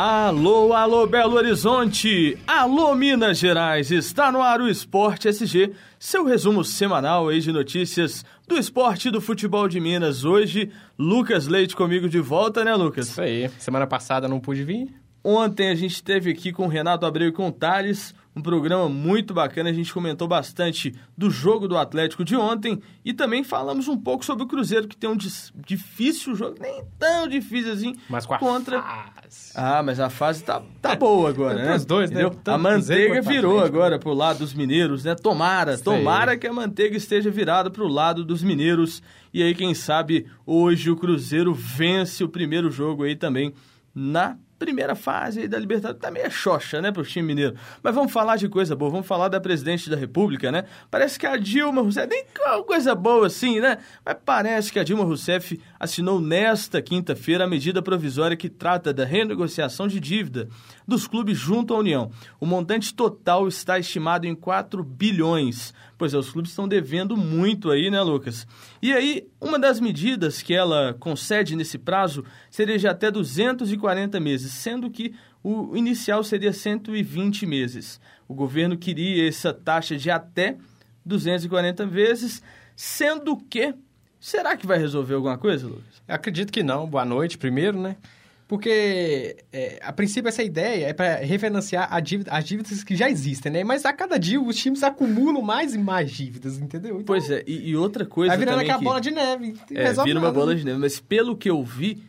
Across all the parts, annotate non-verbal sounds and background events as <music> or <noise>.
Alô, alô, Belo Horizonte! Alô, Minas Gerais! Está no ar o Esporte SG, seu resumo semanal aí de notícias do esporte e do futebol de Minas. Hoje, Lucas Leite comigo de volta, né, Lucas? Isso aí. Semana passada não pude vir. Ontem a gente esteve aqui com o Renato Abreu e com o Thales, um programa muito bacana. A gente comentou bastante do jogo do Atlético de ontem e também falamos um pouco sobre o Cruzeiro, que tem um difícil jogo, nem tão difícil assim, mas com a contra. Fase. Ah, mas a fase tá, tá boa agora, né? Os dois, né? A manteiga virou agora pro lado dos mineiros, né? Tomara, Sei. tomara que a manteiga esteja virada pro lado dos mineiros. E aí, quem sabe, hoje o Cruzeiro vence o primeiro jogo aí também na primeira fase da Libertadores tá meio xoxa, né, pro time mineiro. Mas vamos falar de coisa boa, vamos falar da presidente da República, né? Parece que a Dilma Rousseff, nem coisa boa assim, né? Mas parece que a Dilma Rousseff assinou nesta quinta-feira a medida provisória que trata da renegociação de dívida dos clubes junto à União. O montante total está estimado em 4 bilhões. Pois é, os clubes estão devendo muito aí, né, Lucas? E aí, uma das medidas que ela concede nesse prazo seria de até 240 meses, sendo que o inicial seria 120 meses. O governo queria essa taxa de até 240 vezes, sendo que. Será que vai resolver alguma coisa, Lucas? Eu acredito que não. Boa noite, primeiro, né? Porque, é, a princípio, essa ideia é para refinanciar dívida, as dívidas que já existem, né? Mas a cada dia os times acumulam mais e mais dívidas, entendeu? Então, pois é, e, e outra coisa. Vai virando aquela que, bola de neve. É, vira uma bola né? de neve. Mas pelo que eu vi,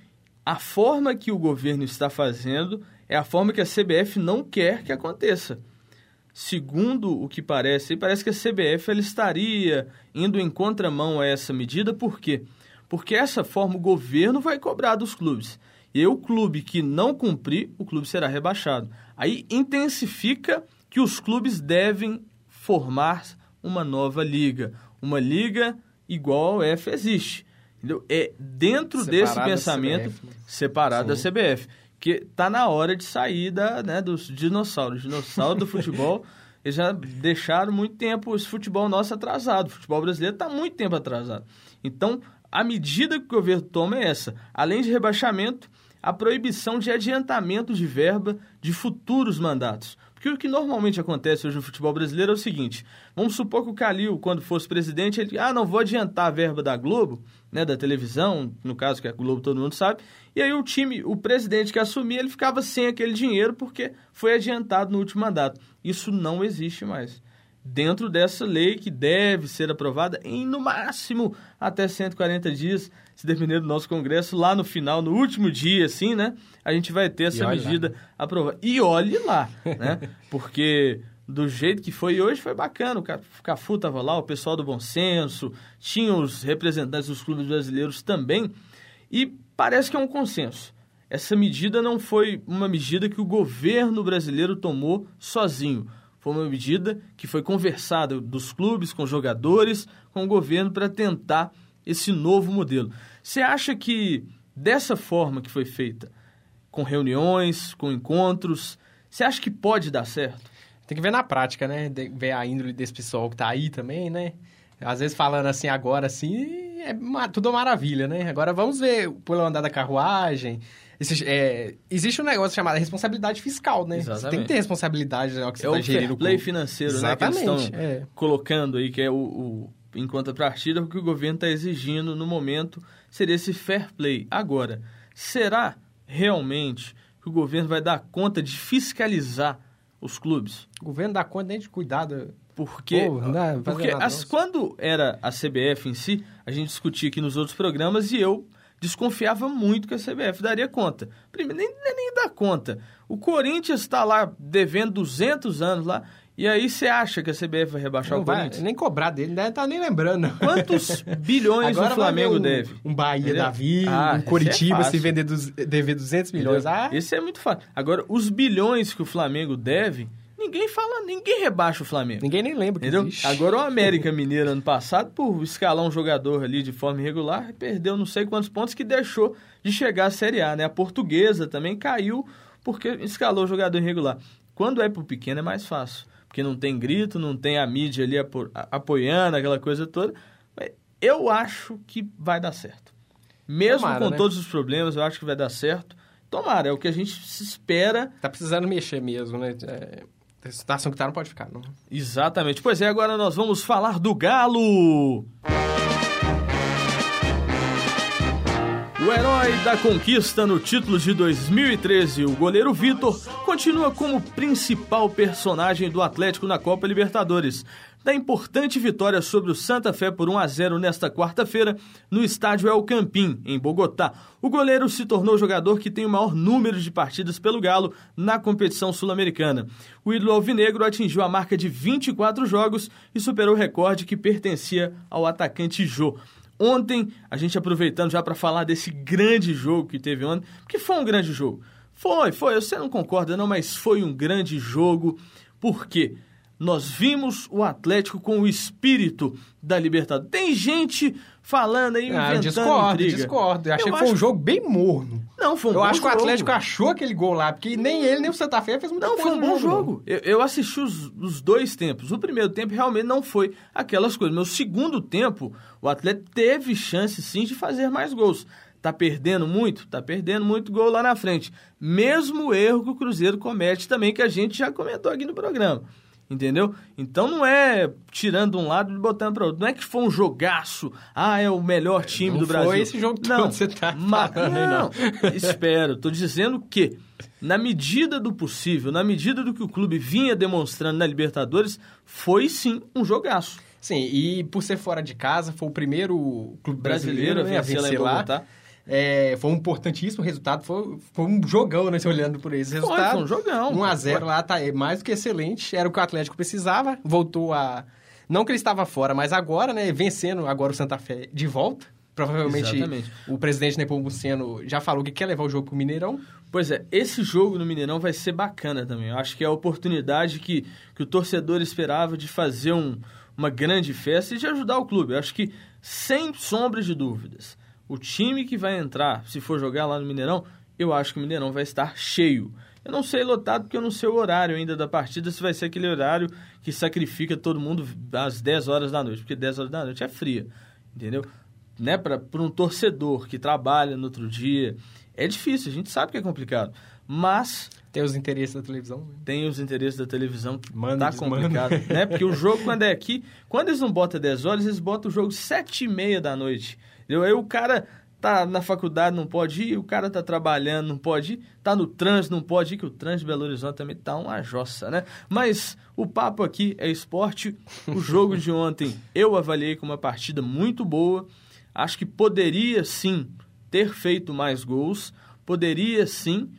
a forma que o governo está fazendo é a forma que a CBF não quer que aconteça. Segundo o que parece, parece que a CBF ela estaria indo em contramão a essa medida, por quê? Porque essa forma o governo vai cobrar dos clubes. E o clube que não cumprir, o clube será rebaixado. Aí intensifica que os clubes devem formar uma nova liga. Uma liga igual ao F existe. Entendeu? É dentro separado desse pensamento separado Sim. da CBF. Que tá na hora de sair da, né, dos dinossauros. Dinossauro do futebol. <laughs> Eles já deixaram muito tempo esse futebol nosso atrasado. O futebol brasileiro está muito tempo atrasado. Então, a medida que o governo toma é essa. Além de rebaixamento, a proibição de adiantamento de verba de futuros mandatos. Porque o que normalmente acontece hoje no futebol brasileiro é o seguinte: vamos supor que o Calil, quando fosse presidente, ele, ah, não vou adiantar a verba da Globo, né, da televisão, no caso que é a Globo todo mundo sabe, e aí o time, o presidente que assumia, ele ficava sem aquele dinheiro porque foi adiantado no último mandato. Isso não existe mais dentro dessa lei que deve ser aprovada em, no máximo, até 140 dias, se depender do nosso Congresso, lá no final, no último dia, assim, né? A gente vai ter essa medida aprovada. E olhe lá, né? <laughs> Porque do jeito que foi hoje foi bacana. O Cafu estava lá, o pessoal do Bom Senso, tinha os representantes dos clubes brasileiros também, e parece que é um consenso. Essa medida não foi uma medida que o governo brasileiro tomou sozinho foi uma medida que foi conversada dos clubes, com jogadores, com o governo para tentar esse novo modelo. Você acha que dessa forma que foi feita, com reuniões, com encontros, você acha que pode dar certo? Tem que ver na prática, né? Ver a índole desse pessoal que está aí também, né? Às vezes falando assim agora, assim, é tudo maravilha, né? Agora vamos ver pelo andar da carruagem, esse, é, existe um negócio chamado responsabilidade fiscal, né? Exatamente. Você tem que ter responsabilidade né, que você é vai o gerir fair play financeiro, Exatamente, né? Que estão é. colocando aí, que é o, o em contrapartida, o que o governo está exigindo no momento seria esse fair play. Agora, será realmente que o governo vai dar conta de fiscalizar os clubes? O governo dá conta nem de cuidado. Porque, Pô, porque as, quando era a CBF em si, a gente discutia aqui nos outros programas e eu desconfiava muito que a CBF daria conta. Primeiro, nem, nem dá conta. O Corinthians está lá devendo 200 anos lá, e aí você acha que a CBF vai rebaixar não o Corinthians? nem cobrar dele, não tá nem lembrando. Quantos <laughs> bilhões o Flamengo um, deve? Um Bahia Entendeu? Davi, ah, um Curitiba é se vender dos, dever 200 milhões. Ah. Esse é muito fácil. Agora, os bilhões que o Flamengo deve ninguém fala, ninguém rebaixa o Flamengo. Ninguém nem lembra que Entendeu? Existe. Agora o América <laughs> Mineiro ano passado, por escalar um jogador ali de forma irregular, perdeu não sei quantos pontos que deixou de chegar à Série A, né? A portuguesa também caiu porque escalou o jogador irregular. Quando é pro pequeno é mais fácil, porque não tem grito, não tem a mídia ali apoiando aquela coisa toda. Eu acho que vai dar certo. Mesmo Tomara, com né? todos os problemas, eu acho que vai dar certo. tomara, é o que a gente se espera. Tá precisando mexer mesmo, né? É, a situação que tá não pode ficar, não. Exatamente. Pois é, agora nós vamos falar do Galo. O herói da conquista no título de 2013, o goleiro Vitor, continua como principal personagem do Atlético na Copa Libertadores. Da importante vitória sobre o Santa Fé por 1 a 0 nesta quarta-feira no estádio El Campín, em Bogotá. O goleiro se tornou o jogador que tem o maior número de partidas pelo Galo na competição sul-americana. O ídolo alvinegro atingiu a marca de 24 jogos e superou o recorde que pertencia ao atacante Jô. Ontem, a gente aproveitando já para falar desse grande jogo que teve ontem, porque foi um grande jogo. Foi, foi, você não concorda não, mas foi um grande jogo. Por quê? nós vimos o Atlético com o espírito da Libertadores. Tem gente falando aí, ah, inventando discordo, intriga. discordo. Eu achei eu que foi um jogo bem morno. Não, foi um Eu bom acho que o Atlético achou aquele gol lá, porque nem ele, nem o Santa Fé fez muita não, coisa. Não, foi um bom jogo. Eu, eu, assisti os, os, dois tempos. O primeiro tempo realmente não foi aquelas coisas. No segundo tempo, o Atlético teve chance sim de fazer mais gols. Tá perdendo muito? Tá perdendo muito gol lá na frente. Mesmo erro que o Cruzeiro comete também, que a gente já comentou aqui no programa. Entendeu? Então não é tirando um lado e botando para outro. Não é que foi um jogaço. Ah, é o melhor time não do Brasil. Foi esse jogo não, todo você tá mas, falando, não. não. Espero. Tô dizendo que na medida do possível, na medida do que o clube vinha demonstrando na Libertadores, foi sim um jogaço. Sim, e por ser fora de casa, foi o primeiro clube brasileiro, brasileiro né, a vencer lá. lá. É, foi um importantíssimo resultado, foi, foi um jogão, né, você olhando por esse resultado. Foi, foi um jogão. 1x0 lá, tá é mais do que excelente, era o que o Atlético precisava, voltou a... Não que ele estava fora, mas agora, né, vencendo agora o Santa Fé de volta. Provavelmente Exatamente. o presidente Nepomuceno já falou que quer levar o jogo pro Mineirão. Pois é, esse jogo no Mineirão vai ser bacana também. Eu acho que é a oportunidade que, que o torcedor esperava de fazer um, uma grande festa e de ajudar o clube. Eu acho que, sem sombra de dúvidas, o time que vai entrar, se for jogar lá no Mineirão, eu acho que o Mineirão vai estar cheio. Eu não sei lotado porque eu não sei o horário ainda da partida, se vai ser aquele horário que sacrifica todo mundo às 10 horas da noite, porque 10 horas da noite é fria, entendeu? Né, para um torcedor que trabalha no outro dia, é difícil, a gente sabe que é complicado, mas... Tem os interesses da televisão. Né? Tem os interesses da televisão, manda, tá complicado, né? <laughs> Porque o jogo, quando é aqui, quando eles não botam 10 horas, eles botam o jogo 7 e meia da noite. Entendeu? Aí o cara tá na faculdade, não pode ir, o cara tá trabalhando, não pode ir, tá no trânsito, não pode ir, que o trânsito de Belo Horizonte também tá uma jossa, né? Mas o papo aqui é esporte. O jogo de ontem eu avaliei como uma partida muito boa. Acho que poderia sim ter feito mais gols, poderia sim.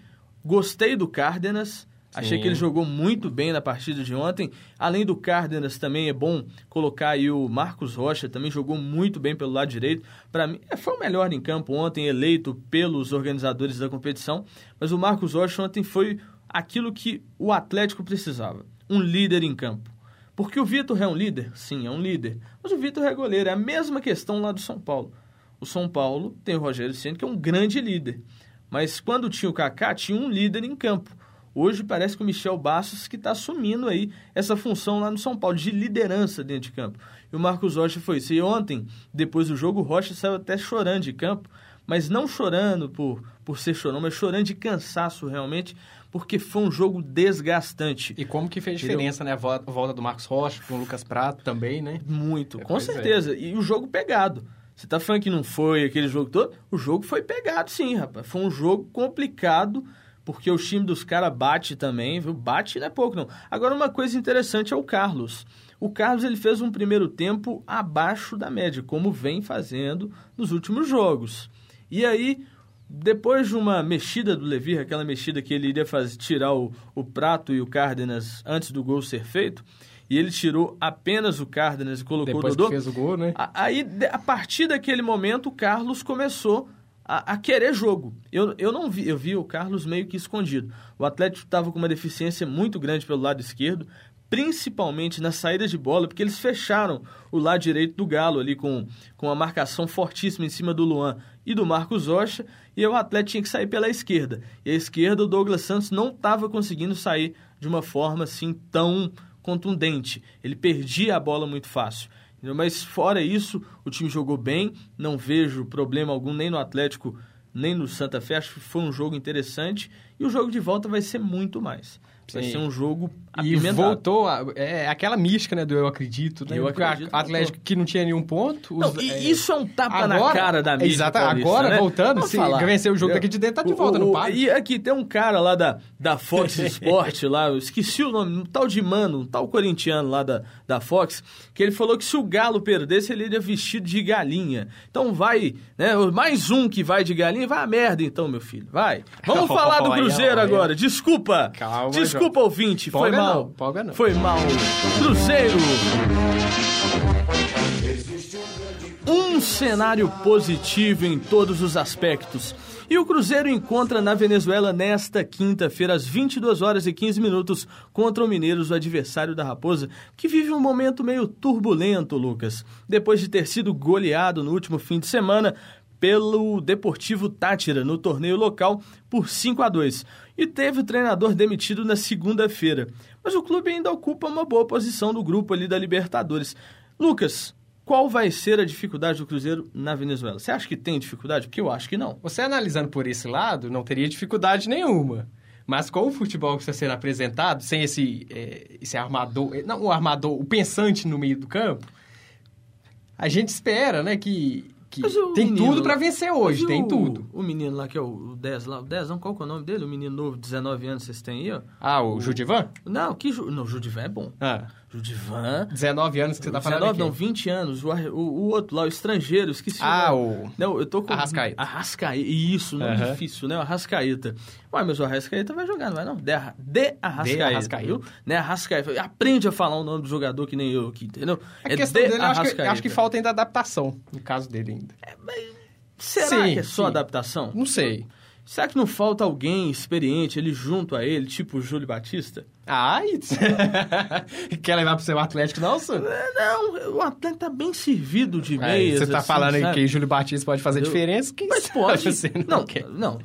Gostei do Cárdenas, Achei Sim. que ele jogou muito bem na partida de ontem. Além do Cárdenas, também é bom colocar aí o Marcos Rocha, também jogou muito bem pelo lado direito. Para mim, é, foi o melhor em campo ontem, eleito pelos organizadores da competição. Mas o Marcos Rocha ontem foi aquilo que o Atlético precisava: um líder em campo. Porque o Vitor é um líder? Sim, é um líder. Mas o Vitor é goleiro. É a mesma questão lá do São Paulo. O São Paulo tem o Rogério Ceni que é um grande líder. Mas quando tinha o Kaká, tinha um líder em campo. Hoje parece que o Michel Bastos que está assumindo aí essa função lá no São Paulo, de liderança dentro de campo. E o Marcos Rocha foi isso. E ontem, depois do jogo, o Rocha saiu até chorando de campo, mas não chorando por, por ser chorão, mas chorando de cansaço realmente, porque foi um jogo desgastante. E como que fez diferença, né? A volta do Marcos Rocha com o Lucas Prato também, né? Muito, é, com certeza. É. E o jogo pegado. Você tá falando que não foi aquele jogo todo? O jogo foi pegado sim, rapaz. Foi um jogo complicado porque o time dos caras bate também, viu? Bate não é pouco, não. Agora, uma coisa interessante é o Carlos. O Carlos ele fez um primeiro tempo abaixo da média, como vem fazendo nos últimos jogos. E aí, depois de uma mexida do Levi, aquela mexida que ele iria fazer, tirar o, o Prato e o Cárdenas antes do gol ser feito, e ele tirou apenas o Cárdenas e colocou Depois o Dodô. Que fez o gol, né? Aí, a partir daquele momento, o Carlos começou a, a, querer jogo. Eu, eu não vi, eu vi o Carlos meio que escondido. O Atlético estava com uma deficiência muito grande pelo lado esquerdo, principalmente na saída de bola, porque eles fecharam o lado direito do Galo ali com, com uma marcação fortíssima em cima do Luan e do Marcos Rocha, e o Atlético tinha que sair pela esquerda. E a esquerda, o Douglas Santos não estava conseguindo sair de uma forma assim tão contundente. Ele perdia a bola muito fácil. Mas fora isso, o time jogou bem, não vejo problema algum nem no Atlético nem no Santa Fé. Acho que foi um jogo interessante e o jogo de volta vai ser muito mais. Vai Sim. ser um jogo E apimentado. voltou, a- é aquela mística, né, do eu acredito, né? Eu Porque acredito, o Atlético que não tinha nenhum ponto. Não, os- e é, isso é um tapa na cara da mídia Exato, paulista, agora né? voltando, Vamos se falar. vencer o jogo daqui de dentro, tá de volta, O- não o- para. E aqui tem um cara lá da, da Fox <laughs> Sport, lá, eu esqueci o nome, um tal de Mano, um tal corintiano lá da, da Fox, que ele falou que se o Galo perdesse, ele iria vestido de galinha. Então vai, né? Mais um que vai de galinha, vai a merda então, meu filho, vai. <laughs> Vamos falar do Cruzeiro agora, desculpa. Calma, desculpa, ouvinte, foi Folga mal. não, folga não. Foi mal. Cruzeiro. Um cenário positivo em todos os aspectos. E o Cruzeiro encontra na Venezuela nesta quinta-feira, às 22 horas e 15 minutos, contra o Mineiros, o adversário da Raposa, que vive um momento meio turbulento, Lucas. Depois de ter sido goleado no último fim de semana pelo Deportivo Tátira no torneio local por 5 a 2 e teve o treinador demitido na segunda-feira. Mas o clube ainda ocupa uma boa posição no grupo ali da Libertadores. Lucas, qual vai ser a dificuldade do Cruzeiro na Venezuela? Você acha que tem dificuldade? Porque eu acho que não. Você analisando por esse lado, não teria dificuldade nenhuma. Mas com o futebol que está sendo apresentado, sem esse, é, esse armador, eh, não o armador, o pensante no meio do campo, a gente espera, né, que, que o tem menino tudo para vencer hoje, tem o- tudo. O menino lá que é o 10 lá, o 10 não, qual que é o nome dele? O menino novo, 19 anos, vocês têm aí, ó? Ah, o Judivan? Não, que Ju... Não, Judivan é bom. Ah, Judivan... 19 anos que você tá 19, falando não, aqui. 20 anos. O, o, o outro lá, o estrangeiro, esqueci Ah, o... Não, eu tô com... Arrascaeta. Arrascaeta. Isso, nome Aham. difícil, né? O Arrascaeta. Ué, mas o Arrascaeta vai jogar, não vai não? De, de Arrascaeta, De Arrascaeta. viu? Né? Arrascaeta. Aprende a falar o nome do jogador que nem eu aqui, entendeu? A questão de dele, acho que, acho que falta ainda adaptação, no caso dele ainda. Será Sim, que é só sim. adaptação? Não sei. Será que não falta alguém experiente ali junto a ele, tipo o Júlio Batista? Ah, <laughs> quer levar pro seu Atlético, não, senhor? É, Não, o Atlético tá bem servido de meias. você tá assim, falando sabe? que Júlio Batista pode fazer Eu- diferença? Quem Mas pode. Não, não,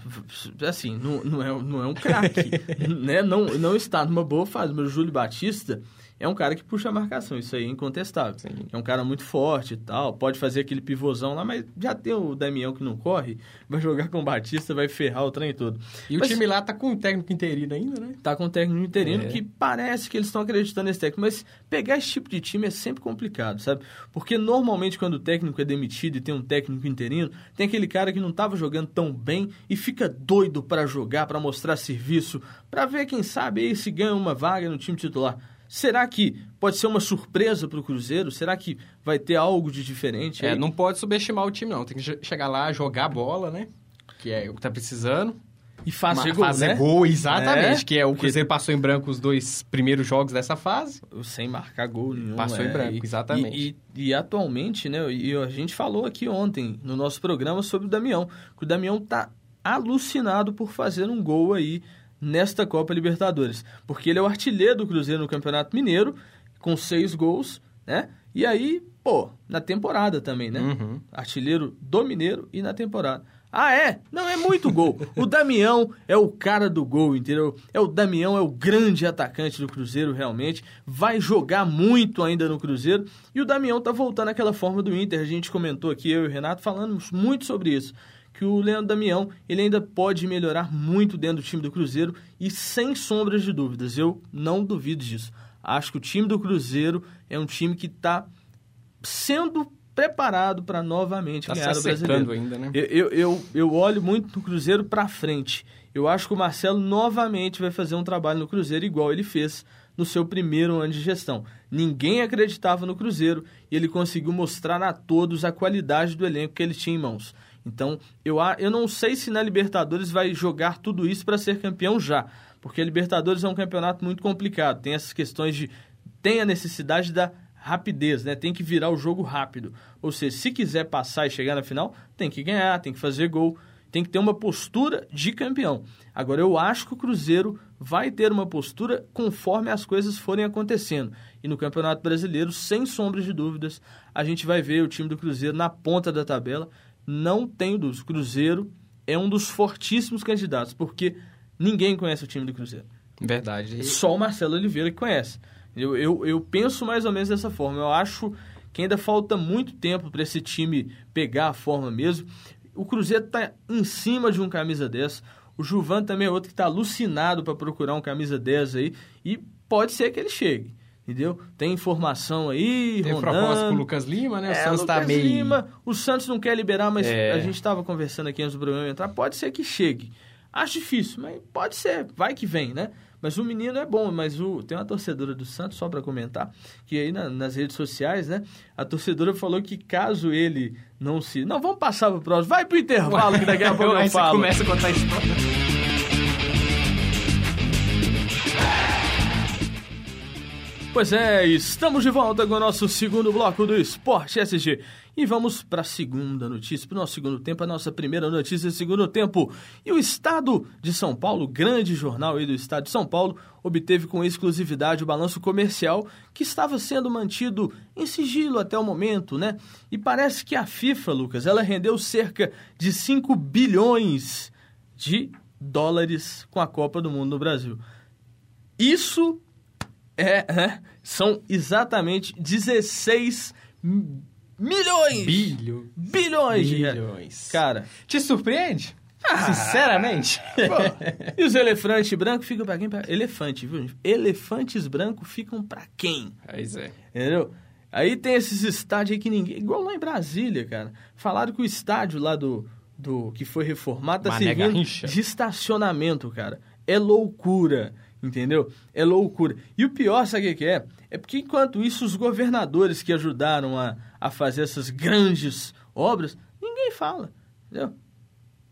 não, assim, não, não, é, não é um craque, <laughs> né? Não, não está numa boa fase, mas o Júlio Batista é um cara que puxa a marcação, isso aí é incontestável. Sim. É um cara muito forte e tal, pode fazer aquele pivôzão lá, mas já tem o Damião que não corre, vai jogar com o Batista, vai ferrar o trem todo. E o Mas- time lá tá com um técnico interino ainda, né? Tá com um técnico interino É. que parece que eles estão acreditando nesse técnico, mas pegar esse tipo de time é sempre complicado, sabe? Porque normalmente quando o técnico é demitido e tem um técnico interino, tem aquele cara que não estava jogando tão bem e fica doido para jogar, para mostrar serviço, para ver quem sabe aí se ganha uma vaga no time titular. Será que pode ser uma surpresa para o Cruzeiro? Será que vai ter algo de diferente? É, aí? não pode subestimar o time, não. Tem que che- chegar lá, jogar bola, né? Que é o que tá precisando. E fazer gol, fazer né? gol, exatamente. É, que é o Cruzeiro passou em branco os dois primeiros jogos dessa fase. Sem marcar gol nenhum. Passou é. em branco, E- exatamente. E, e- e atualmente, né, e a gente falou aqui ontem no nosso programa sobre o Damião, que o Damião tá alucinado por fazer um gol aí nesta Copa Libertadores. Porque ele é o artilheiro do Cruzeiro no Campeonato Mineiro, com seis gols, né? E aí, pô, na temporada também, né? Uhum. Artilheiro do Mineiro e na temporada. Ah, é? Não, é muito gol. O Damião é o cara do gol, entendeu? É o Damião, é o grande atacante do Cruzeiro, realmente. Vai jogar muito ainda no Cruzeiro. E o Damião tá voltando àquela forma do Inter. A gente comentou aqui, eu e o Renato, falamos muito sobre isso. Que o Leandro Damião, ele ainda pode melhorar muito dentro do time do Cruzeiro. E sem sombras de dúvidas, eu não duvido disso. Acho que o time do Cruzeiro é um time que está sendo preparado para novamente Tá se ganhar o brasileiro. ainda, né? Eu, eu, eu, eu olho muito no Cruzeiro para frente. Eu acho que o Marcelo novamente vai fazer um trabalho no Cruzeiro igual ele fez no seu primeiro ano de gestão. Ninguém acreditava no Cruzeiro e ele conseguiu mostrar a todos a qualidade do elenco que ele tinha em mãos. Então, eu, eu não sei se na Libertadores vai jogar tudo isso para ser campeão já, porque a Libertadores é um campeonato muito complicado. Tem essas questões de. Tem a necessidade da rapidez, né? Tem que virar o jogo rápido. Ou seja, se quiser passar e chegar na final, tem que ganhar, tem que fazer gol, tem que ter uma postura de campeão. Agora, eu acho que o Cruzeiro vai ter uma postura conforme as coisas forem acontecendo. E no Campeonato Brasileiro, sem sombras de dúvidas, a gente vai ver o time do Cruzeiro na ponta da tabela. Não tem dúvidas. O Cruzeiro é um dos fortíssimos candidatos, porque ninguém conhece o time do Cruzeiro. Verdade. Só o Marcelo Oliveira que conhece. Eu, eu, eu penso mais ou menos dessa forma. Eu acho que ainda falta muito tempo para esse time pegar a forma mesmo. o Cruzeiro tá em cima de um camisa 10. O Juvan também é outro que tá alucinado para procurar um camisa 10 aí. E pode ser que ele chegue. Entendeu? Tem informação aí, Tem rondando. proposta com o Lucas Lima, né? O É, Santos tá meio... Lima, o Santos não quer liberar, mas É. a gente estava conversando aqui antes do programa entrar. Pode ser que chegue. Acho difícil, mas pode ser. Vai que vem, né? Mas o menino é bom, mas o, tem uma torcedora do Santos, só para comentar, que aí na- nas redes sociais, né? A torcedora falou que caso ele não se. Não, vamos passar pro próximo. Vai pro intervalo, que daqui a pouco <laughs> eu Aí você falo. começa a contar a história. Pois é, estamos de volta com o nosso segundo bloco do Esporte SG. E vamos para a segunda notícia, para o nosso segundo tempo, a nossa primeira notícia do segundo tempo. E o Estado de São Paulo, grande jornal aí do Estado de São Paulo, obteve com exclusividade o balanço comercial que estava sendo mantido em sigilo até o momento, né? E parece que a FIFA, Lucas, ela rendeu cerca de 5 bilhões de dólares com a Copa do Mundo no Brasil. Isso é, é, são exatamente 16 mi- milhões. Bilho. bilhões. Bilhões. Cara, Te surpreende? Sinceramente? <laughs> pô, e os elefantes brancos ficam pra quem? Pra... Elefante, viu? Elefantes brancos ficam pra quem? Pois é. Entendeu? Aí tem esses estádios aí que ninguém. Igual lá em Brasília, cara. Falaram que o estádio lá do. do que foi reformado tá Mané servindo Garrincha. de estacionamento, cara. É loucura. Entendeu? É loucura. E o pior, sabe o que é? É porque enquanto isso, os governadores que ajudaram a, a fazer essas grandes obras, ninguém fala. Entendeu?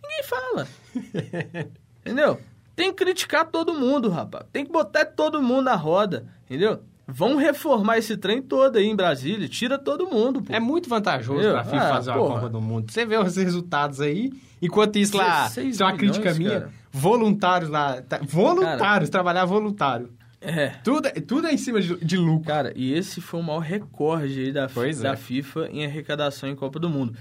Ninguém fala. <laughs> entendeu? Tem que criticar todo mundo, rapaz. Tem que botar todo mundo na roda. Entendeu? Vão reformar esse trem todo aí em Brasília. Tira todo mundo, pô. É muito vantajoso Entendeu? pra FIFA Ah, fazer uma porra. Copa do Mundo. Você vê os resultados aí, enquanto isso lá, 16 isso é uma milhões, crítica minha, cara. voluntários lá, tá- voluntários, trabalhar voluntário. É. Tudo, é- tudo é em cima de, de lucro. Cara, e esse foi o maior recorde aí da, Pois da é. FIFA em arrecadação em Copa do Mundo.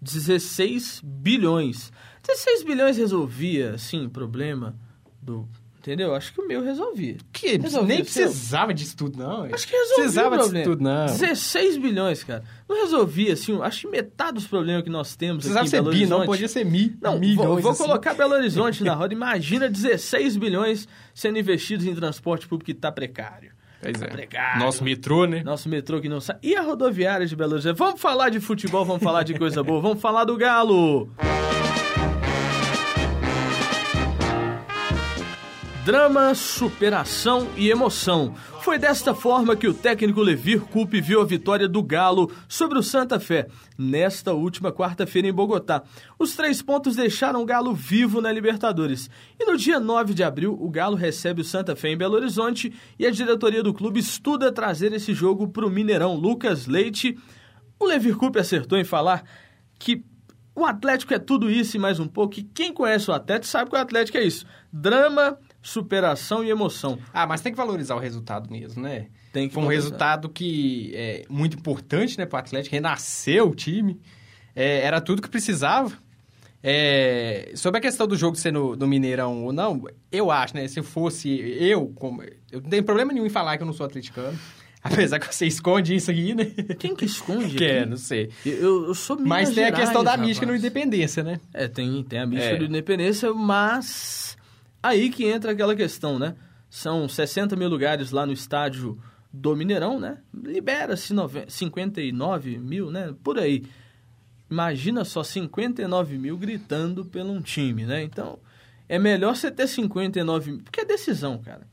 16 bilhões. 16 bilhões resolvia, sim, o problema do... Entendeu? Acho que o meu resolvia. Que Resolveu nem seu? precisava disso tudo, não. Acho que resolvia Precisava o disso problema. tudo, não. 16 bilhões, cara. Não resolvia, assim, acho que metade dos problemas que nós temos Precisava aqui em ser Belo bi, não Horizonte- podia ser mi, Não, milhões. vou, vou assim. colocar Belo Horizonte na <laughs> roda. Imagina 16 bilhões sendo investidos em transporte público que está precário. Pois é. Precário. Nosso metrô, né? Nosso metrô que não sai. E a rodoviária de Belo Horizonte? Vamos falar de futebol, vamos falar de coisa boa, vamos falar do Galo. Drama, superação e emoção. Foi desta forma que o técnico Levir Coupe viu a vitória do Galo sobre o Santa Fé, nesta última quarta-feira em Bogotá. Os três pontos deixaram o Galo vivo na Libertadores. E no dia 9 de abril, o Galo recebe o Santa Fé em Belo Horizonte e a diretoria do clube estuda trazer esse jogo para o Mineirão. Lucas Leite, o Levir Coupe acertou em falar que o Atlético é tudo isso e mais um pouco. E quem conhece o Atlético sabe que o Atlético é isso: drama, superação e emoção. Ah, mas tem que valorizar o resultado mesmo, né? Tem que Foi um valorizar. resultado que é muito importante, né, pro Atlético. Renasceu o time. É, era tudo que precisava. É, sobre a questão do jogo ser no, no Mineirão ou não, eu acho, né? Se fosse eu, como, eu não tenho problema nenhum em falar que eu não sou atleticano. <laughs> Apesar que você esconde isso aqui, né? Quem que esconde? <laughs> Que é, não sei. Eu, eu sou Minas Mas tem a Gerais, questão da rapaz. mística no Independência, né? É, tem, tem a mística É. do Independência, mas aí que entra aquela questão, né? São 60 mil lugares lá no estádio do Mineirão, né? Libera-se nove- 59 mil, né? Por aí. Imagina só 59 mil gritando pelo um time, né? Então, é melhor você ter 59 mil, porque é decisão, cara.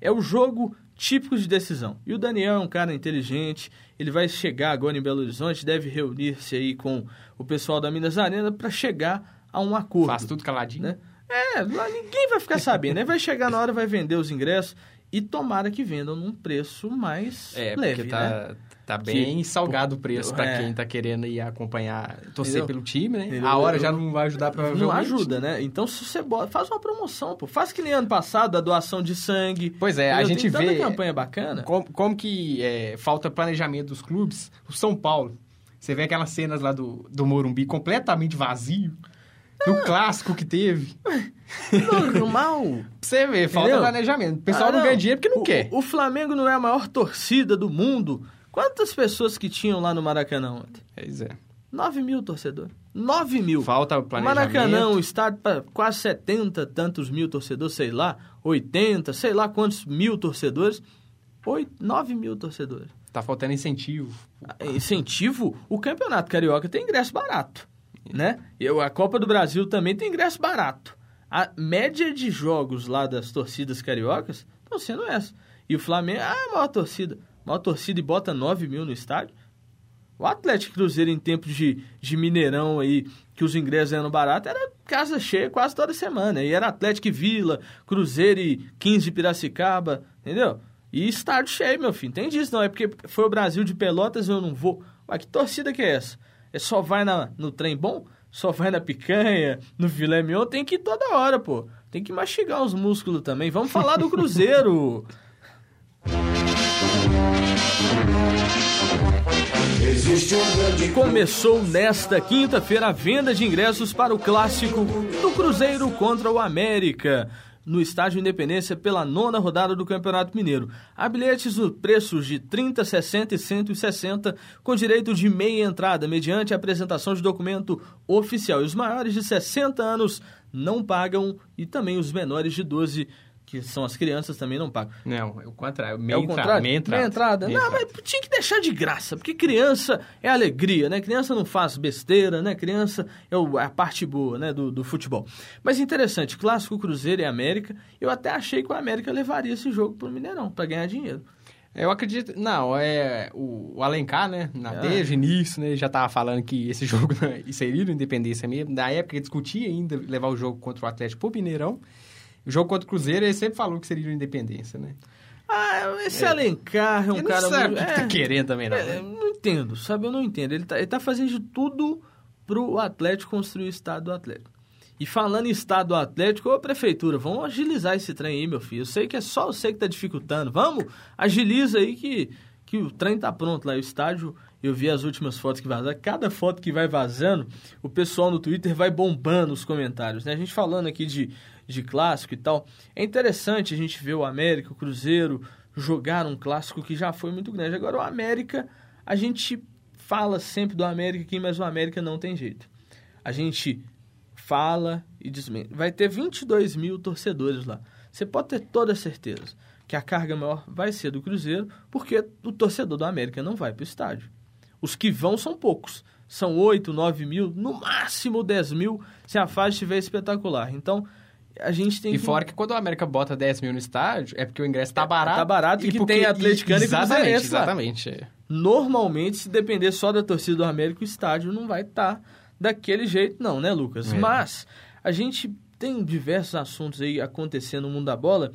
É o jogo típico de decisão. E o Daniel é um cara inteligente, ele vai chegar agora em Belo Horizonte, deve reunir-se aí com o pessoal da Minas Arena para chegar a um acordo. Faz tudo caladinho. né? É, lá ninguém vai ficar sabendo. Aí vai chegar na hora, vai vender os ingressos e tomara que vendam num preço mais É, leve, porque né? tá, tá bem salgado o preço pra É. quem tá querendo ir acompanhar, torcer Entendeu? pelo time, né? Entendeu? A hora já não vai ajudar provavelmente. Não ajuda, né? Então, se você bota, faz uma promoção, pô. Faz que nem ano passado, a doação de sangue. Pois é, a Entendeu? gente Tem vê tanta campanha bacana. como, como que é, falta planejamento dos clubes. O São Paulo, você vê aquelas cenas lá do, do Morumbi completamente vazio. Ah. No clássico que teve. Normal. <laughs> Pra Você vê, falta Entendeu? planejamento. O pessoal Ah, não, ganha dinheiro porque não o, quer. O, Flamengo não é a maior torcida do mundo. Quantas pessoas que tinham lá no Maracanã ontem? Pois é. 9 mil torcedores. 9 mil. Falta planejamento. Maracanã, um estádio para quase 70 tantos mil torcedores, sei lá, 80, sei lá quantos mil torcedores. 8, 9 mil torcedores. Tá faltando incentivo. Incentivo? O Campeonato Carioca tem ingresso barato, né? E a Copa do Brasil também tem ingresso barato. A média de jogos lá das torcidas cariocas estão sendo essa. E o Flamengo, ah, maior torcida. Maior torcida e bota 9 mil no estádio. O Atlético Cruzeiro, em tempos de, de Mineirão aí, que os ingressos eram baratos, era casa cheia quase toda semana. E era Atlético e Vila, Cruzeiro e 15 Piracicaba, entendeu? E estádio cheio, meu filho. Tem disso, não. É porque foi o Brasil de Pelotas eu não vou. Mas que torcida que é essa? É só vai na, no trem bom? Só vai na picanha, no filé mignon? Tem que ir toda hora, pô. Tem que mastigar os músculos também. Vamos falar do Cruzeiro. <laughs> Começou nesta quinta-feira a venda de ingressos para o clássico do Cruzeiro contra o América no Estádio Independência pela nona rodada do Campeonato Mineiro. Há bilhetes no preços de 30, 60 e 160, com direito de meia entrada, mediante apresentação de documento oficial. E os maiores de 60 anos não pagam e também os menores de 12 que são as crianças, também não pagam. Não, é o contrário. Meia, é o contrário? Meia entrada. Meia entrada. Meia não, entrada. mas tinha que deixar de graça, porque criança é alegria, né? Criança não faz besteira, né? Criança é a parte boa, né, do, do futebol. Mas interessante, clássico Cruzeiro e América, eu até achei que o América levaria esse jogo pro Mineirão, para ganhar dinheiro. Eu acredito, não, é o, o Alencar, né, na, é. desde o início, né, já tava falando que esse <laughs> jogo seria no Independência mesmo, na época discutia ainda levar o jogo contra o Atlético pro Mineirão, o jogo contra o Cruzeiro, ele sempre falou que seria o Independência, né? Ah, esse é. Alencar é um ele cara... Não sabe muito... o que tá é, querendo também, não. É, né? não entendo, sabe? Eu não entendo. Ele tá, ele tá fazendo de tudo pro Atlético construir o estado do Atlético. E falando em estado do Atlético, ô prefeitura, vamos agilizar esse trem aí, meu filho. Eu sei que é só você que tá dificultando. Vamos, agiliza aí que, que o trem tá pronto lá. O estádio, eu vi as últimas fotos que vazaram. Cada foto que vai vazando, o pessoal no Twitter vai bombando os comentários, né? A gente falando aqui de de clássico e tal. É interessante a gente ver o América, o Cruzeiro jogar um clássico que já foi muito grande. Agora o América, a gente fala sempre do América aqui, mas o América não tem jeito. A gente fala e desmente. Vai ter 22 mil torcedores lá. Você pode ter toda a certeza que a carga maior vai ser do Cruzeiro, porque o torcedor do América não vai para o estádio. Os que vão são poucos. São 8, 9 mil, no máximo 10 mil, se a fase estiver espetacular. Então, a gente tem e que... fora que quando o América bota 10 mil no estádio, é porque o ingresso tá barato. Tá barato e, que porque... tem atleticano e, Exatamente, exatamente. É. Normalmente, se depender só da torcida do América, o estádio não vai estar tá daquele jeito não, né, Lucas? É. Mas a gente tem diversos assuntos aí acontecendo no mundo da bola.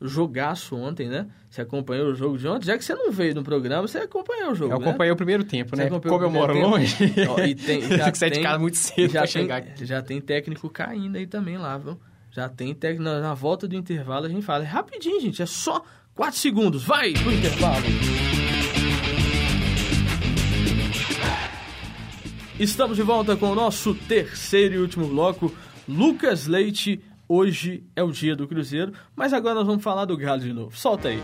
Jogaço ontem, né? Você acompanhou o jogo de ontem? Já que você não veio no programa, você acompanhou o jogo, Eu né? acompanhei o primeiro tempo, né? Como eu moro tempo. longe, e tem, <laughs> já tem que sair de casa muito cedo já pra tem, chegar aqui. Já tem técnico caindo aí também lá, viu? Já tem técnico. Na, na, volta do intervalo a gente fala. É rapidinho, gente. É só 4 segundos. Vai pro intervalo. Estamos de volta com o nosso terceiro e último bloco. Lucas Leite, hoje é o dia do Cruzeiro, mas agora nós vamos falar do Galo de novo. Solta aí.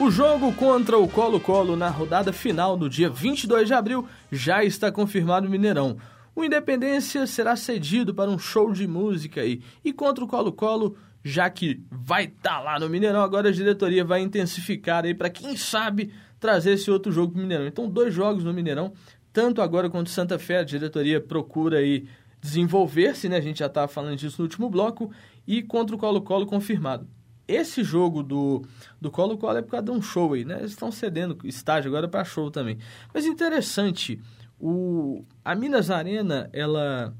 O jogo contra o Colo-Colo na rodada final do dia 22 de abril já está confirmado no Mineirão. O Independência será cedido para um show de música aí. E contra o Colo-Colo, já que vai estar tá lá no Mineirão, agora a diretoria vai intensificar aí para quem sabe trazer esse outro jogo para o Mineirão. Então, dois jogos no Mineirão, tanto agora quanto Santa Fé, a diretoria procura aí desenvolver-se, né? A gente já estava falando disso no último bloco, e contra o Colo-Colo confirmado. Esse jogo do do Colo-Colo é por causa de um show aí, né? Eles estão cedendo estágio agora para show também. Mas interessante, o, a Minas Arena, ela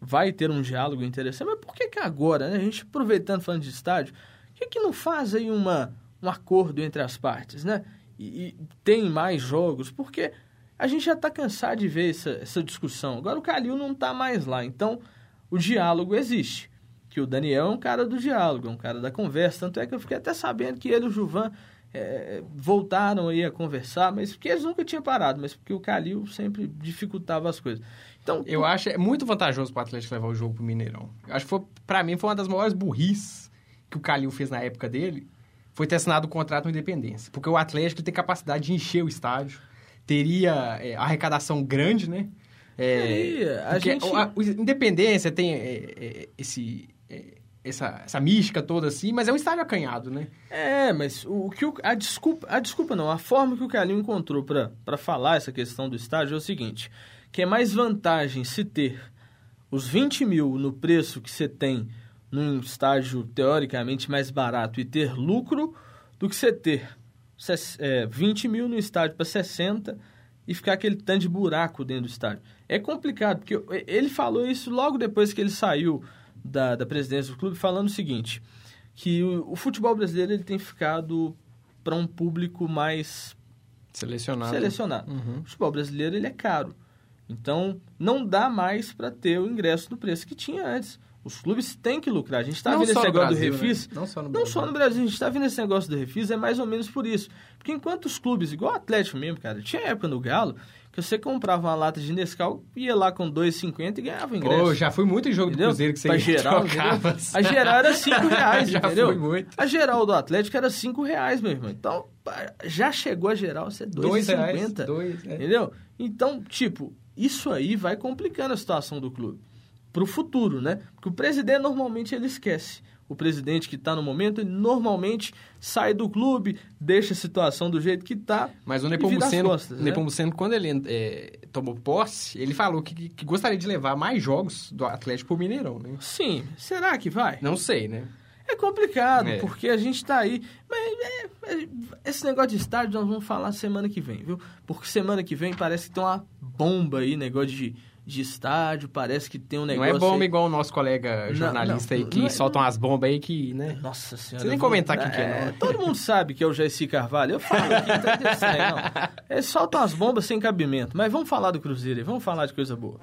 vai ter um diálogo interessante, mas por que, que agora, né? A gente aproveitando falando de estádio, por que, que não faz aí uma, um acordo entre as partes, né? E, e tem mais jogos, porque a gente já está cansado de ver essa, essa discussão. Agora o Calil não está mais lá, então o diálogo existe. Que o Daniel é um cara do diálogo, é um cara da conversa. Tanto é que eu fiquei até sabendo que ele e o Juvan é, voltaram aí a conversar, mas porque eles nunca tinham parado, mas porque o Calil sempre dificultava as coisas. Então, eu acho é muito vantajoso para o Atlético levar o jogo para o Mineirão. Eu acho que foi para mim foi uma das maiores burris que o Calil fez na época dele, foi ter assinado o contrato com Independência. Porque o Atlético tem capacidade de encher o estádio, teria é, arrecadação grande, né? É, é a gente... a, o Independência tem é, é, esse é, essa, essa mística toda assim, mas é um estádio acanhado, né? É, mas o, que o, a desculpa, a desculpa não, a forma que o Carlinho encontrou para falar essa questão do estádio é o seguinte, que é mais vantagem se ter os 20 mil no preço que você tem num estádio teoricamente mais barato e ter lucro do que você ter é, 20 mil no estádio para 60 e ficar aquele tanto de buraco dentro do estádio. É complicado, porque ele falou isso logo depois que ele saiu da, da presidência do clube, falando o seguinte, que o, o futebol brasileiro ele tem ficado para um público mais selecionado. selecionado. Uhum. O futebol brasileiro ele é caro. Então, não dá mais para ter o ingresso no preço que tinha antes. Os clubes têm que lucrar. A gente está vendo esse negócio Brasil, do Refis. Né? Não só no Brasil. Não só no Brasil. A gente está vendo esse negócio do Refis, é mais ou menos por isso. Porque enquanto os clubes, igual o Atlético mesmo, cara, tinha época no Galo que você comprava uma lata de Nescau, ia lá com 2,50 e ganhava ingresso. Oh, já fui muito em jogo entendeu? do Cruzeiro que você pra geral, trocava. A geral era 5 <laughs> reais, já entendeu? Fui muito. A geral do Atlético era 5 reais, meu irmão. Então, já chegou a geral, você é 2,50. É. Entendeu? Então, tipo, isso aí vai complicando a situação do clube. Pro futuro, né? Porque o presidente normalmente ele esquece o presidente que está no momento, ele normalmente sai do clube, deixa a situação do jeito que está. Mas o Nepomuceno, costas, né? Nepomuceno quando ele é, tomou posse, ele falou que, que, gostaria de levar mais jogos do Atlético para o Mineirão, né? Sim, será que vai? Não sei, né? É complicado, é. porque a gente está aí. Mas é, é, esse negócio de estádio nós vamos falar semana que vem, viu? Porque semana que vem parece que tem uma bomba aí, negócio de de estádio, parece que tem um negócio. Não é bomba aí... igual o nosso colega jornalista não, não, aí que é, soltam as bombas aí que, né? Nossa senhora. Você nem comentar aqui que é, não. Todo mundo sabe que é o Jaci Carvalho. Eu falo aqui, não não. Eles soltam as bombas sem cabimento. Mas vamos falar do Cruzeiro aí, vamos falar de coisa boa.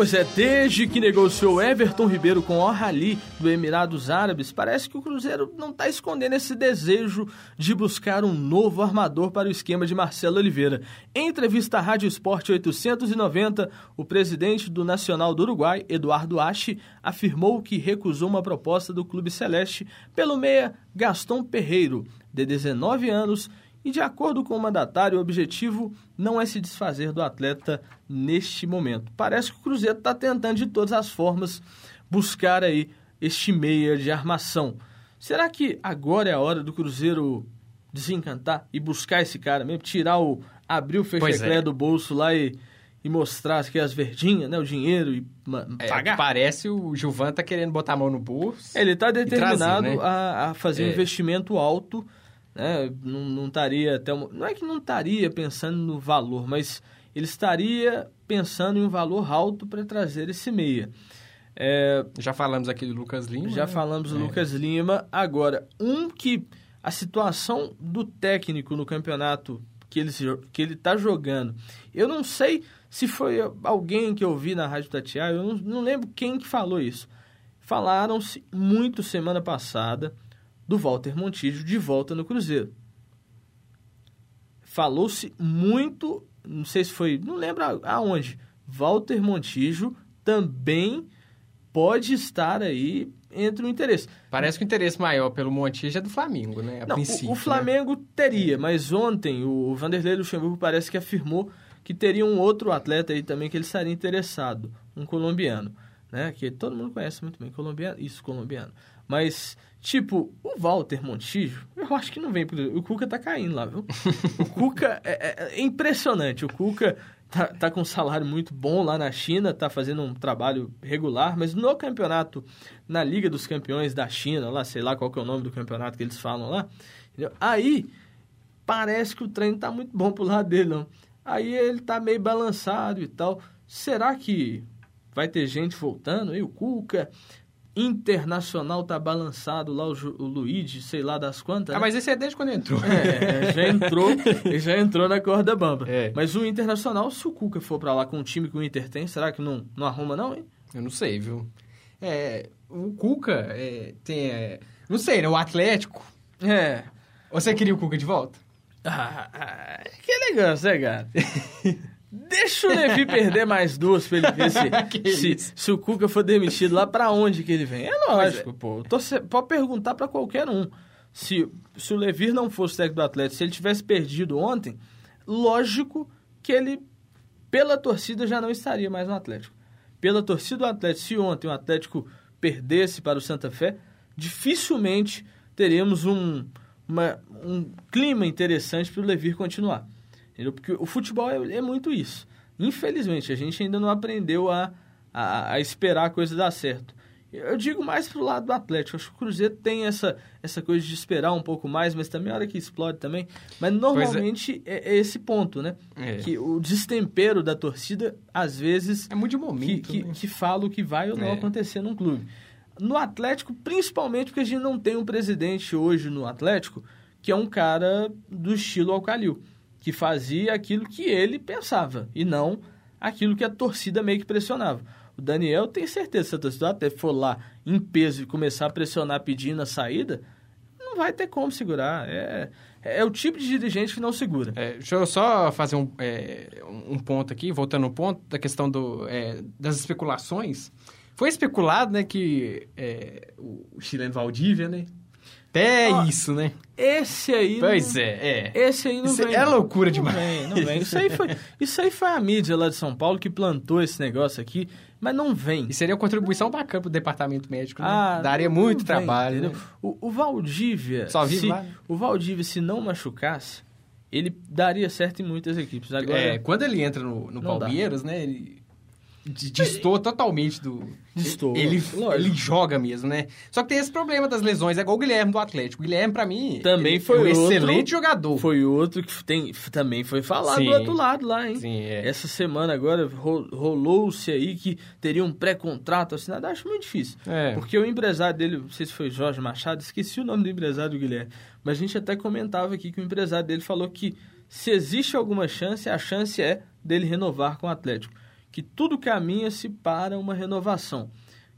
Pois é, desde que negociou Everton Ribeiro com o Rally do Emirados Árabes, parece que o Cruzeiro não está escondendo esse desejo de buscar um novo armador para o esquema de Marcelo Oliveira. Em entrevista à Rádio Esporte 890, o presidente do Nacional do Uruguai, Eduardo Ache, afirmou que recusou uma proposta do Clube Celeste pelo meia Gaston Perreiro, de 19 anos, e, de acordo com o mandatário, o objetivo não é se desfazer do atleta neste momento. Parece que o Cruzeiro está tentando, de todas as formas, buscar aí este meia de armação. Será que agora é a hora do Cruzeiro desencantar e buscar esse cara mesmo? Tirar o. abrir o fecheclé é. do bolso lá e, e mostrar que as verdinhas, né? O dinheiro e é, pagar? Parece o Gilvan tá querendo botar a mão no bolso. Ele está determinado trazer, né? a, a, fazer é. um investimento alto né? Não, não estaria até uma, não é que não estaria pensando no valor, mas ele estaria pensando em um valor alto para trazer esse meia. É, já falamos aqui do Lucas Lima. Já né? falamos do é. Lucas Lima. Agora, um que a situação do técnico no campeonato que ele que ele está jogando, eu não sei se foi alguém que eu vi na Rádio Tatiá, eu não, não lembro quem que falou isso. Falaram-se muito semana passada do Walter Montijo de volta no Cruzeiro. Falou-se muito, não sei se foi, não lembro aonde, Walter Montijo também pode estar aí entre o interesse. Parece que o interesse maior pelo Montijo é do Flamengo, né? A não, o, o né? Flamengo né? teria, mas ontem o Vanderlei Luxemburgo parece que afirmou que teria um outro atleta aí também que ele estaria interessado, um colombiano, né? Que todo mundo conhece muito bem, colombiano, isso, colombiano. Mas Tipo, o Walter Montijo, eu acho que não vem. O Cuca tá caindo lá, viu? O Cuca <laughs> é, é, é impressionante. O Cuca tá, tá, com um salário muito bom lá na China, tá fazendo um trabalho regular, mas no campeonato, na Liga dos Campeões da China, lá, sei lá qual que é o nome do campeonato que eles falam lá, entendeu? aí parece que o treino tá muito bom pro lado dele, não. Aí ele tá meio balançado e tal. Será que vai ter gente voltando? E o Cuca Internacional tá balançado lá, o, o Luigi, sei lá das quantas. Ah, né? mas esse é desde quando entrou. É, já entrou, já entrou na corda bamba. É. Mas o Internacional, se o Cuca for para lá com o time que o Inter tem, será que não, não arruma não, hein? Eu não sei, viu? É, o Cuca é, tem... É, não sei, né? O Atlético... É. Você queria o Cuca de volta? Ah, ah que elegância, né, cara? <laughs> Deixa o Levi perder mais duas pra ele ver se, <laughs> se, se, o Cuca for demitido lá, pra onde que ele vem. É lógico, é. pô. Torce, pode perguntar pra qualquer um. Se, se o Levi não fosse técnico do Atlético, se ele tivesse perdido ontem, lógico que ele, pela torcida, já não estaria mais no Atlético. Pela torcida do Atlético, se ontem o Atlético perdesse para o Santa Fé, dificilmente teríamos um, uma, um clima interessante para o Levir continuar. Entendeu? Porque o futebol é, é, muito isso. Infelizmente, a gente ainda não aprendeu a, a, a esperar a coisa dar certo. Eu digo mais pro lado do Atlético. Acho que o Cruzeiro tem essa, essa coisa de esperar um pouco mais, mas também a hora que explode também. Mas normalmente é. É, é. esse ponto, né? É. Que o destempero da torcida, às vezes. É muito de momento. Que, né? que, que fala o que vai ou não é. acontecer num clube. No Atlético, principalmente porque a gente não tem um presidente hoje no Atlético que é um cara do estilo Alcalil, que fazia aquilo que ele pensava e não aquilo que a torcida meio que pressionava. O Daniel tem certeza, se a torcida até for lá em peso e começar a pressionar pedindo a saída, não vai ter como segurar. É, é o tipo de dirigente que não segura. É, deixa eu só fazer um, é, um ponto aqui, voltando no ponto da questão do, é, das especulações. Foi especulado, né, que é, o chileno Valdívia, né, até Ó, isso, né? Esse aí. Pois não, é, é. Esse aí não isso vem. É loucura não demais. Vem, não vem. Isso aí, foi, isso aí foi a mídia lá de São Paulo que plantou esse negócio aqui, mas não vem. E seria uma contribuição bacana pro departamento médico, né? Ah, Daria muito trabalho. Vem, né? o, o Valdívia. Só vive se, lá. O Valdívia, se não machucasse, ele daria certo em muitas equipes. Agora, é, quando ele entra no, no Palmeiras, dá. né? Ele distou totalmente do. Distou. Ele, ele joga mesmo, né? Só que tem esse problema das lesões, é igual o Guilherme do Atlético. O Guilherme, para mim, também foi um outro, excelente jogador. Foi outro que tem, também foi falado Sim. do outro lado lá, hein? Sim, é. Essa semana agora rolou-se aí que teria um pré-contrato assinado. Acho muito difícil. É. Porque o empresário dele, não sei se foi Jorge Machado, esqueci o nome do empresário do Guilherme. Mas a gente até comentava aqui que o empresário dele falou que se existe alguma chance, a chance é dele renovar com o Atlético que tudo caminha-se para uma renovação,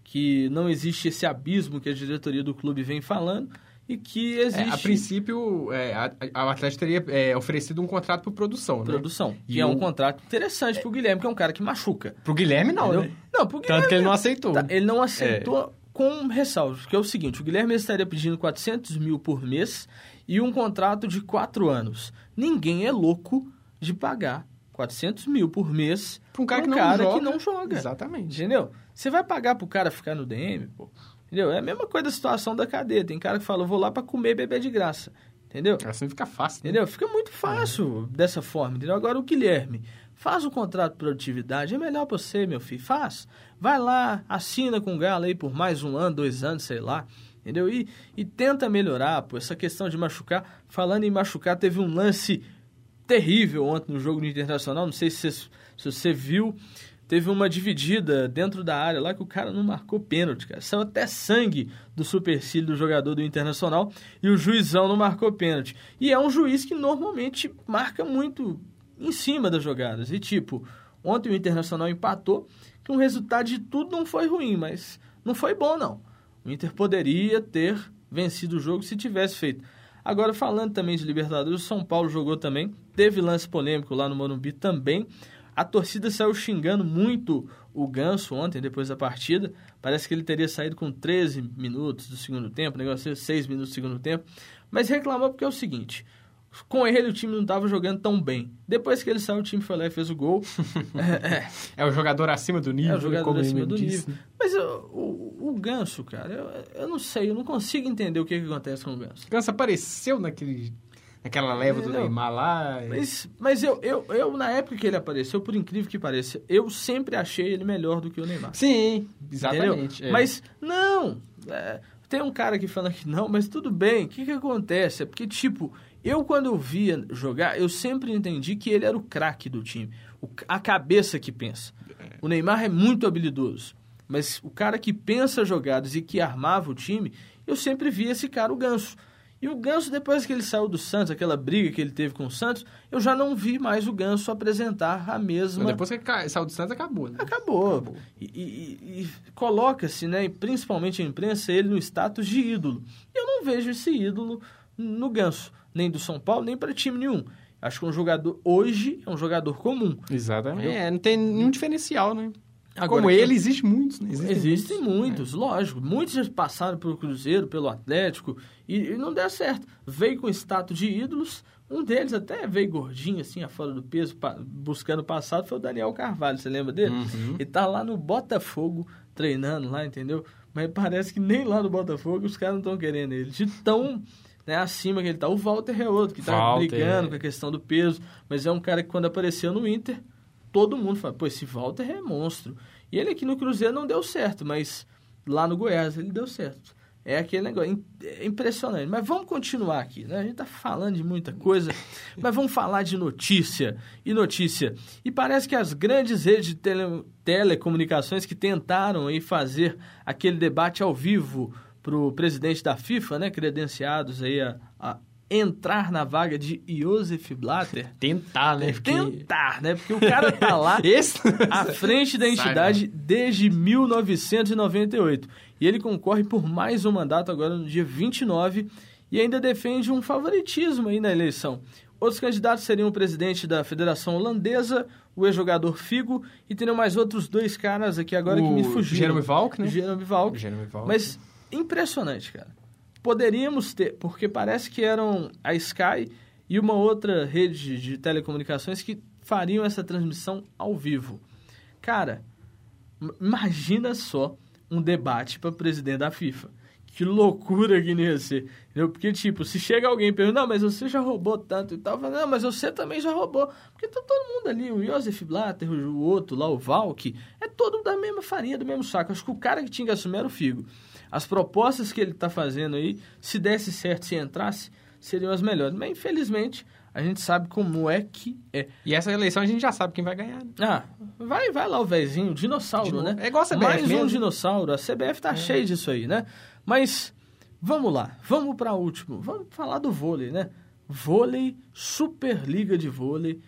que não existe esse abismo que a diretoria do clube vem falando e que existe... É, a princípio, é, a, a, o Atlético teria é, oferecido um contrato por produção, né? Produção, que é um contrato interessante para o Guilherme, que é um cara que machuca. Para o Guilherme não, Entendeu? né? Não, pro Guilherme... Tanto que ele não aceitou. Tá, ele não aceitou é. com ressalvas, que é o seguinte, o Guilherme estaria pedindo 400 mil por mês e um contrato de quatro anos. Ninguém é louco de pagar 400 mil por mês para um cara, um que, não cara joga. que não joga. Exatamente. Entendeu? Você vai pagar pro cara ficar no DM, pô. Entendeu? É a mesma coisa da situação da cadeia. Tem cara que fala, vou lá para comer e beber de graça. Entendeu? Assim fica fácil. Né? Entendeu? Fica muito fácil é. dessa forma. Entendeu? Agora o Guilherme, faz o contrato de produtividade. É melhor pra você, meu filho. Faz. Vai lá, assina com o Galo aí por mais um ano, dois anos, sei lá. Entendeu? E, e tenta melhorar, pô. Essa questão de machucar. Falando em machucar, teve um lance terrível ontem no jogo do Internacional. Não sei se você, se você viu. Teve uma dividida dentro da área lá que o cara não marcou pênalti, cara. Saiu até sangue do supercílio do jogador do Internacional e o juizão não marcou pênalti. E é um juiz que normalmente marca muito em cima das jogadas. E tipo, ontem o Internacional empatou, que o resultado de tudo não foi ruim, mas não foi bom não. O Inter poderia ter vencido o jogo se tivesse feito. Agora, falando também de Libertadores, o São Paulo jogou também. Teve lance polêmico lá no Morumbi também. A torcida saiu xingando muito o Ganso ontem, depois da partida. Parece que ele teria saído com 13 minutos do segundo tempo, negócio 6 minutos do segundo tempo. Mas reclamou porque é o seguinte: com ele o time não estava jogando tão bem. Depois que ele saiu, o time foi lá e fez o gol. <laughs> é, é. é, o jogador acima do nível. É o jogador acima do disse. nível. Mas o, o, o Ganso, cara, eu, eu, não sei, eu não consigo entender o que, que acontece com o Ganso. O Ganso apareceu naquele, naquela leva é, do Neymar lá. E... Mas, mas eu, eu, eu, na época que ele apareceu, por incrível que pareça, eu sempre achei ele melhor do que o Neymar. Sim, exatamente. É. Mas, não... É, tem um cara que fala que não, mas tudo bem. O que, que acontece? É porque, tipo, eu quando eu via jogar, eu sempre entendi que ele era o craque do time. O, a cabeça que pensa. O Neymar é muito habilidoso. Mas o cara que pensa jogadas e que armava o time, eu sempre via esse cara, o Ganso. E o Ganso, depois que ele saiu do Santos, aquela briga que ele teve com o Santos, eu já não vi mais o Ganso apresentar a mesma. Mas depois que ele saiu do Santos, acabou, né? Acabou. acabou. E, e, e coloca-se, né, principalmente a imprensa, ele no status de ídolo. E eu não vejo esse ídolo no Ganso, nem do São Paulo, nem para time nenhum. Acho que um jogador hoje é um jogador comum. Exatamente. É, não tem nenhum diferencial, né? Agora, Como ele, existe muitos, né? Existem, existem muitos, muitos é. lógico. Muitos já passaram pelo Cruzeiro, pelo Atlético, e, e, não deu certo. Veio com status de ídolos, um deles até veio gordinho, assim, fora do peso, pa, buscando passado, foi o Daniel Carvalho, você lembra dele? Uhum. Ele tá lá no Botafogo, treinando lá, entendeu? Mas parece que nem lá no Botafogo os caras não estão querendo ele. De tão né, acima que ele tá. O Walter é outro, que tá Walter. brigando com a questão do peso, mas é um cara que quando apareceu no Inter, todo mundo fala, pô, esse Walter é monstro. E ele aqui no Cruzeiro não deu certo, mas lá no Goiás ele deu certo. É aquele negócio é impressionante. Mas vamos continuar aqui, né? A gente tá falando de muita coisa, <laughs> mas vamos falar de notícia e notícia. E parece que as grandes redes de tele, telecomunicações que tentaram aí fazer aquele debate ao vivo para o presidente da FIFA, né, credenciados aí a, a entrar na vaga de Josef Blatter. <laughs> Tentar, né? Porque... Tentar, né? Porque o cara tá <laughs> lá Esse... à frente da entidade desde 1998. E ele concorre por mais um mandato agora no dia 29 e ainda defende um favoritismo aí na eleição. Outros candidatos seriam o presidente da Federação Holandesa, o ex-jogador Figo, e teriam mais outros dois caras aqui agora o que me fugiram. Jeremy Valk, né? Jeremy Valk. Jeremy Valk. Mas impressionante, cara. Poderíamos ter, porque parece que eram a Sky e uma outra rede de telecomunicações que fariam essa transmissão ao vivo. Cara, imagina só um debate para presidente da FIFA. Que loucura que não ia ser. Porque, tipo, se chega alguém e pergunta, não, mas você já roubou tanto e tal, fala, não, mas você também já roubou. Porque tá todo mundo ali, o Josef Blatter, o outro lá, o Valk, é todo da mesma farinha, do mesmo saco. Acho que o cara que tinha que assumir era o Figo. As propostas que ele está fazendo aí, se desse certo, se entrasse, seriam as melhores. Mas, infelizmente, a gente sabe como é que é. E essa eleição a gente já sabe quem vai ganhar. Né? Ah, vai, vai lá o vezinho, dinossauro, né? É igual a CBF Mais mesmo. um dinossauro. A CBF tá é. cheia disso aí, né? Mas, vamos lá. Vamos para o último. Vamos falar do vôlei, né? Vôlei, Superliga de Vôlei,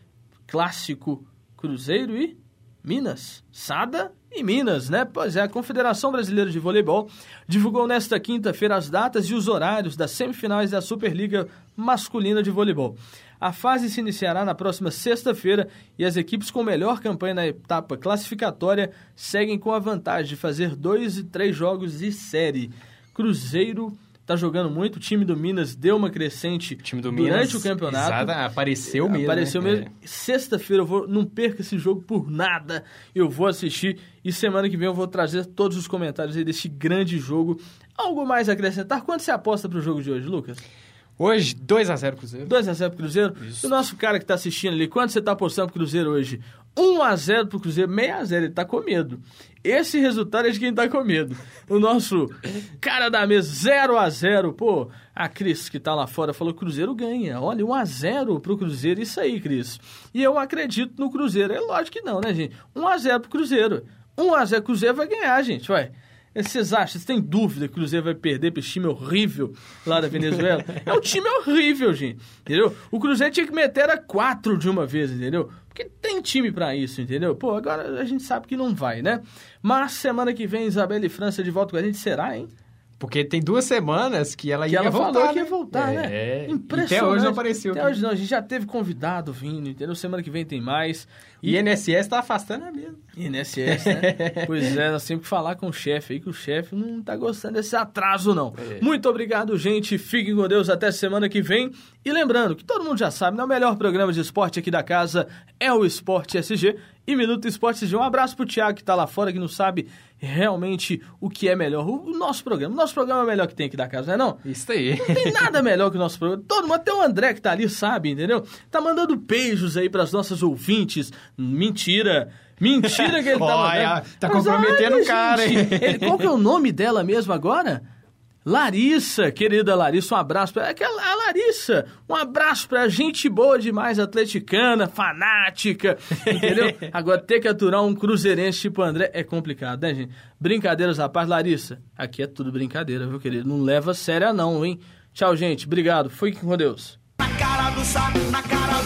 clássico Cruzeiro e Minas. Sada em Minas, né? Pois é, a Confederação Brasileira de Voleibol divulgou nesta quinta-feira as datas e os horários das semifinais da Superliga Masculina de Voleibol. A fase se iniciará na próxima sexta-feira e as equipes com melhor campanha na etapa classificatória seguem com a vantagem de fazer dois e três jogos de série. Cruzeiro tá jogando muito. O time do Minas deu uma crescente durante Minas, o campeonato. Exato, apareceu mesmo. Apareceu né? mesmo. É. Sexta-feira eu vou, não perca esse jogo por nada. Eu vou assistir e semana que vem eu vou trazer todos os comentários aí desse grande jogo. Algo mais a acrescentar? Quanto você aposta pro jogo de hoje, Lucas? Hoje, 2x0 Cruzeiro. 2x0 pro Cruzeiro? Isso. O nosso cara que tá assistindo ali, quanto você tá apostando pro Cruzeiro hoje? 1x0 pro Cruzeiro, 6x0, ele tá com medo. Esse resultado é de quem tá com medo. O nosso cara da mesa, 0x0. Pô, a Cris, que tá lá fora, falou Cruzeiro ganha. Olha, 1x0 pro Cruzeiro, isso aí, Cris. E eu acredito no Cruzeiro. É lógico que não, né, gente? 1x0 pro Cruzeiro. 1x0 Cruzeiro vai ganhar, gente, vai. Vocês acham, vocês têm dúvida que o Cruzeiro vai perder para esse time horrível lá da Venezuela? <laughs> é um time horrível, gente. Entendeu? O Cruzeiro tinha que meter a quatro de uma vez, entendeu? Porque tem time para isso, entendeu? Pô, agora a gente sabe que não vai, né? Mas semana que vem, Isabela e França de volta com a gente, será, hein? Porque tem duas semanas que ela que ia ela voltar. falou né? que ia voltar, é, né? É. Impressionante. Até hoje não apareceu. Até hoje não, a gente já teve convidado vindo, entendeu? Semana que vem tem mais. E, INSS tá afastando a mesmo. INSS, né? <laughs> pois é, nós temos que falar com o chefe aí, que o chefe não tá gostando desse atraso, não. É. Muito obrigado, gente. Fiquem com Deus até semana que vem. E lembrando que todo mundo já sabe, né? o melhor programa de esporte aqui da casa é o Esporte SG e Minuto Esporte SG. Um abraço pro Thiago que tá lá fora, que não sabe realmente o que é melhor. O, nosso programa. O nosso programa é o melhor que tem aqui da casa, não é não? Isso aí. Não tem nada melhor que o nosso programa. Todo mundo, até o André que tá ali, sabe, entendeu? Tá mandando beijos aí pras nossas ouvintes. Mentira. Mentira que ele tá Olha, mandando. tá comprometendo o cara, hein? Ele, qual que é o nome dela mesmo agora? Larissa, querida Larissa, um abraço pra ela. A Larissa, um abraço pra gente boa demais, atleticana, fanática, <laughs> entendeu? Agora, ter que aturar um cruzeirense tipo André é complicado, né, gente? Brincadeiras à parte, Larissa, aqui é tudo brincadeira, viu, querido? Não leva a sério não, hein? Tchau, gente. Obrigado. Fui com Deus. Na cara do saco, na cara